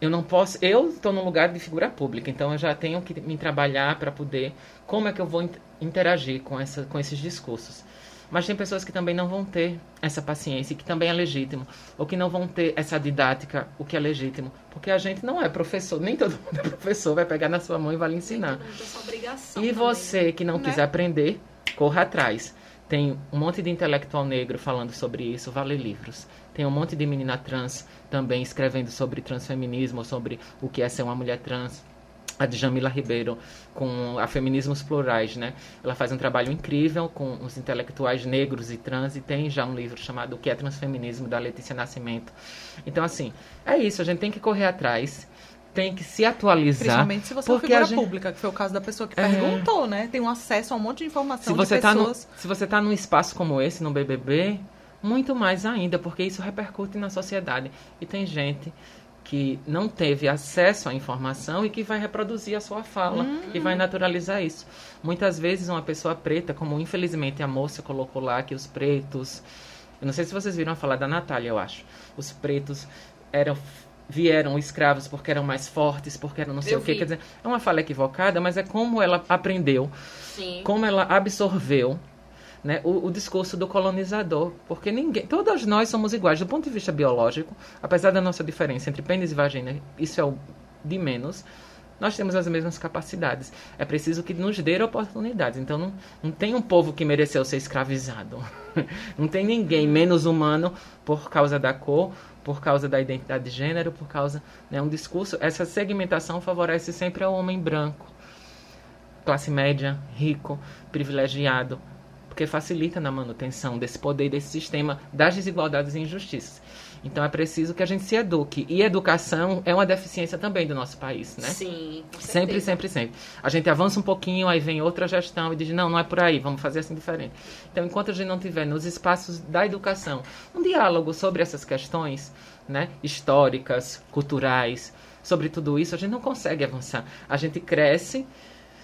eu não posso. Eu estou num lugar de figura pública, então eu já tenho que me trabalhar para poder. Como é que eu vou interagir com, essa, com esses discursos? Mas tem pessoas que também não vão ter essa paciência, que também é legítimo, ou que não vão ter essa didática, o que é legítimo. Porque a gente não é professor, nem todo mundo é professor, vai pegar na sua mão e vai lhe ensinar. e também. você que não né? quiser aprender, corra atrás. Tem um monte de intelectual negro falando sobre isso, vale livros. Tem um monte de menina trans também escrevendo sobre transfeminismo, sobre o que é ser uma mulher trans a Djamila Ribeiro com a Feminismos Plurais, né? Ela faz um trabalho incrível com os intelectuais negros e trans e tem já um livro chamado O que é Transfeminismo, da Letícia Nascimento. Então, assim, é isso, a gente tem que correr atrás, tem que se atualizar. Principalmente se você é uma figura gente... pública, que foi o caso da pessoa que é... perguntou, né? Tem um acesso a um monte de informação se você de pessoas... Tá no, se você está num espaço como esse, no BBB, muito mais ainda, porque isso repercute na sociedade. E tem gente que não teve acesso à informação e que vai reproduzir a sua fala uhum. e vai naturalizar isso. Muitas vezes uma pessoa preta, como infelizmente a moça colocou lá que os pretos, eu não sei se vocês viram a falar da Natália, eu acho. Os pretos eram vieram escravos porque eram mais fortes, porque eram não sei eu o quê. Quer dizer, é uma fala equivocada, mas é como ela aprendeu, Sim. como ela absorveu né, o, o, discurso do colonizador, porque ninguém, todas nós somos iguais do ponto de vista biológico, apesar da nossa diferença entre pênis e vagina, isso é o de menos. Nós temos as mesmas capacidades. É preciso que nos dê oportunidades. Então, não, não tem um povo que mereceu ser escravizado. (laughs) não tem ninguém menos humano por causa da cor, por causa da identidade de gênero, por causa. Né, um discurso. Essa segmentação favorece sempre ao homem branco, classe média, rico, privilegiado porque facilita na manutenção desse poder, desse sistema, das desigualdades e injustiças. Então é preciso que a gente se eduque. E educação é uma deficiência também do nosso país, né? Sim. Sempre, sempre, sempre. A gente avança um pouquinho, aí vem outra gestão e diz: não, não é por aí, vamos fazer assim diferente. Então, enquanto a gente não tiver nos espaços da educação um diálogo sobre essas questões, né, históricas, culturais, sobre tudo isso, a gente não consegue avançar. A gente cresce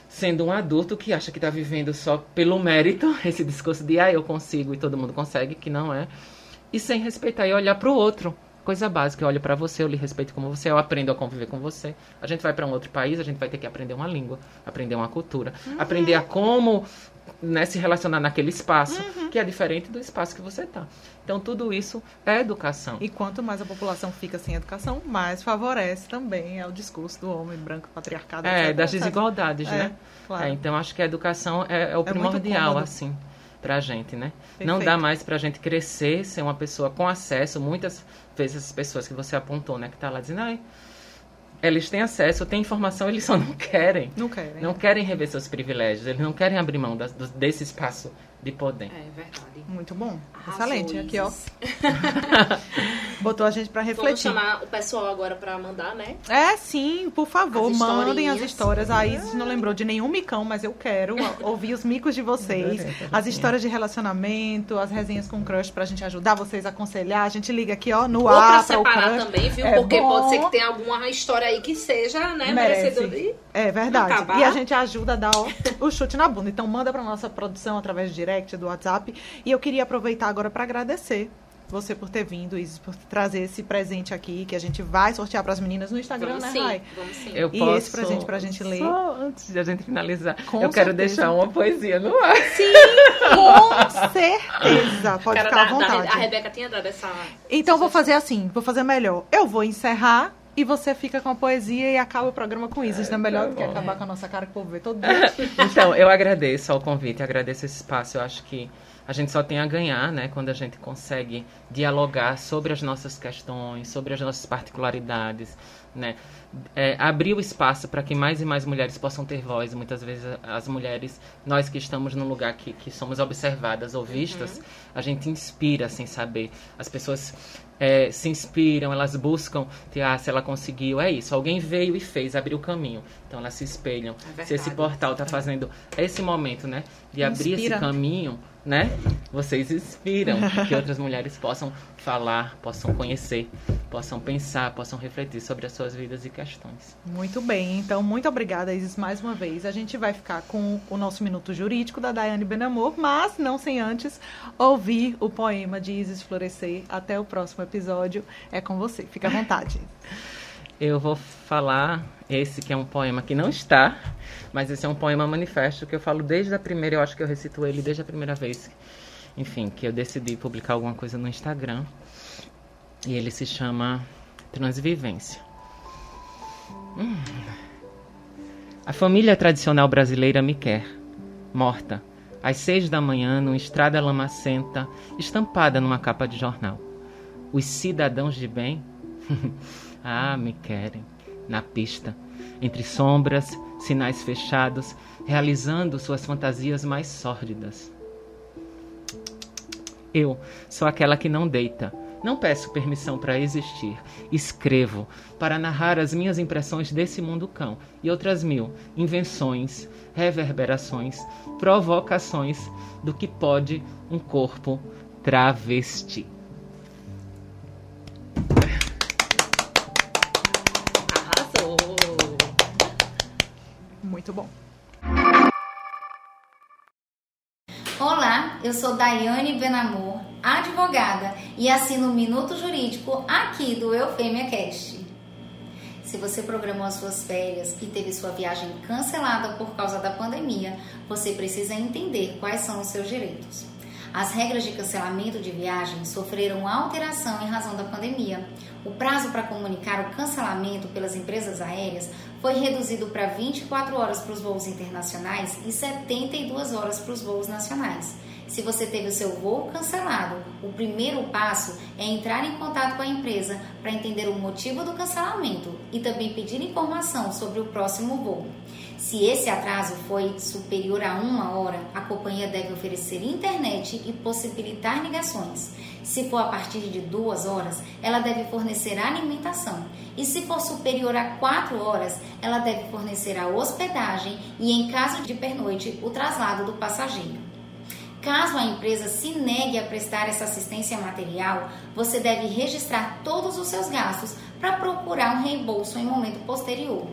sendo um adulto que acha que está vivendo só pelo mérito, (laughs) esse discurso de ah, eu consigo e todo mundo consegue, que não é, e sem respeitar e olhar para o outro. Coisa básica, eu olho para você, eu lhe respeito como você, eu aprendo a conviver com você. A gente vai para um outro país, a gente vai ter que aprender uma língua, aprender uma cultura, uhum. aprender a como né, se relacionar naquele espaço, uhum. que é diferente do espaço que você está. Então, tudo isso é educação. E quanto mais a população fica sem educação, mais favorece também ao discurso do homem branco patriarcado. É, das desigualdades, é, né? Claro. É, então, acho que a educação é, é o é primordial, assim, para a gente, né? Perfeito. Não dá mais para a gente crescer, ser uma pessoa com acesso. Muitas vezes, as pessoas que você apontou, né, que tá lá dizendo, ai eles têm acesso, têm informação, eles só não querem. Não querem. Não querem rever seus privilégios, eles não querem abrir mão das, desse espaço de poder. É verdade. Muito bom. Arrasou, Excelente. Aqui, ó. (laughs) Botou a gente para refletir. Vamos chamar o pessoal agora para mandar, né? É, sim, por favor, as mandem as histórias. A Isis não lembrou de nenhum micão, mas eu quero ouvir os micos de vocês, as histórias de relacionamento, as resenhas com crush pra gente ajudar vocês a aconselhar. A gente liga aqui, ó, no Ou ar pra separar também, viu? É Porque bom. pode ser que tenha alguma história aí que seja, né, merecedor de É verdade. Acabar. E a gente ajuda a dar ó, o chute na bunda. Então manda pra nossa produção através de direct do WhatsApp. E eu queria aproveitar agora para agradecer você por ter vindo e por trazer esse presente aqui que a gente vai sortear para as meninas no Instagram, vamos né, sim, Rai? Vamos sim. Eu e posso, esse presente para a gente ler. Só antes de a gente finalizar, Com eu certeza. quero deixar uma poesia no ar. Sim, com certeza. Pode ficar à vontade. Da, a Rebeca tinha dado essa. Então vou fazer assim, vou fazer melhor. Eu vou encerrar e você fica com a poesia e acaba o programa com isso. Isso é, é melhor tá do que acabar com a nossa cara que o povo vê todo dia. (laughs) então, eu agradeço ao convite, agradeço esse espaço. Eu acho que a gente só tem a ganhar, né, quando a gente consegue dialogar sobre as nossas questões, sobre as nossas particularidades, né, é, abrir o espaço para que mais e mais mulheres possam ter voz. Muitas vezes as mulheres, nós que estamos num lugar que, que somos observadas ou vistas, uhum. a gente inspira sem saber. As pessoas é, se inspiram, elas buscam, ah, se ela conseguiu, é isso. Alguém veio e fez, abriu o caminho. Então elas se espelham. É se esse portal está fazendo esse momento, né, de Inspira. abrir esse caminho né? Vocês inspiram que outras mulheres possam falar, possam conhecer, possam pensar, possam refletir sobre as suas suas vidas e questões. Muito bem, então muito obrigada, Isis, mais uma vez. A gente vai ficar com o nosso minuto jurídico da Daiane Benamor, mas não sem antes ouvir o poema de Isis Florescer. Até o próximo episódio. É com você, fica à vontade. (laughs) Eu vou falar esse que é um poema que não está, mas esse é um poema manifesto que eu falo desde a primeira, eu acho que eu recito ele desde a primeira vez, enfim, que eu decidi publicar alguma coisa no Instagram. E ele se chama Transvivência. Hum. A família tradicional brasileira me quer, morta, às seis da manhã, numa estrada lamacenta, estampada numa capa de jornal. Os cidadãos de bem (laughs) Ah, me querem. Na pista, entre sombras, sinais fechados, realizando suas fantasias mais sórdidas. Eu sou aquela que não deita. Não peço permissão para existir. Escrevo para narrar as minhas impressões desse mundo cão e outras mil invenções, reverberações, provocações do que pode um corpo travesti. Muito bom. Olá, eu sou Daiane Benamor, advogada, e assino o Minuto Jurídico aqui do Eufêmia Cast. Se você programou as suas férias e teve sua viagem cancelada por causa da pandemia, você precisa entender quais são os seus direitos. As regras de cancelamento de viagem sofreram alteração em razão da pandemia. O prazo para comunicar o cancelamento pelas empresas aéreas foi reduzido para 24 horas para os voos internacionais e 72 horas para os voos nacionais. Se você teve o seu voo cancelado, o primeiro passo é entrar em contato com a empresa para entender o motivo do cancelamento e também pedir informação sobre o próximo voo. Se esse atraso foi superior a uma hora, a companhia deve oferecer internet e possibilitar ligações. Se for a partir de duas horas, ela deve fornecer alimentação. E se for superior a quatro horas, ela deve fornecer a hospedagem e, em caso de pernoite, o traslado do passageiro. Caso a empresa se negue a prestar essa assistência material, você deve registrar todos os seus gastos para procurar um reembolso em momento posterior.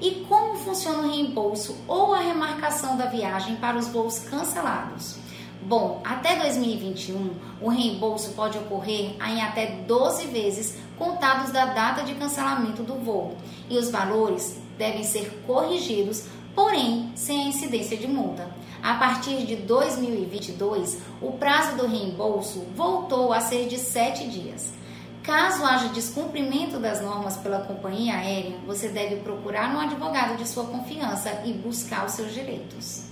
E como funciona o reembolso ou a remarcação da viagem para os voos cancelados? Bom, até 2021, o reembolso pode ocorrer em até 12 vezes contados da data de cancelamento do voo, e os valores devem ser corrigidos, porém sem a incidência de multa. A partir de 2022, o prazo do reembolso voltou a ser de 7 dias. Caso haja descumprimento das normas pela companhia aérea, você deve procurar um advogado de sua confiança e buscar os seus direitos.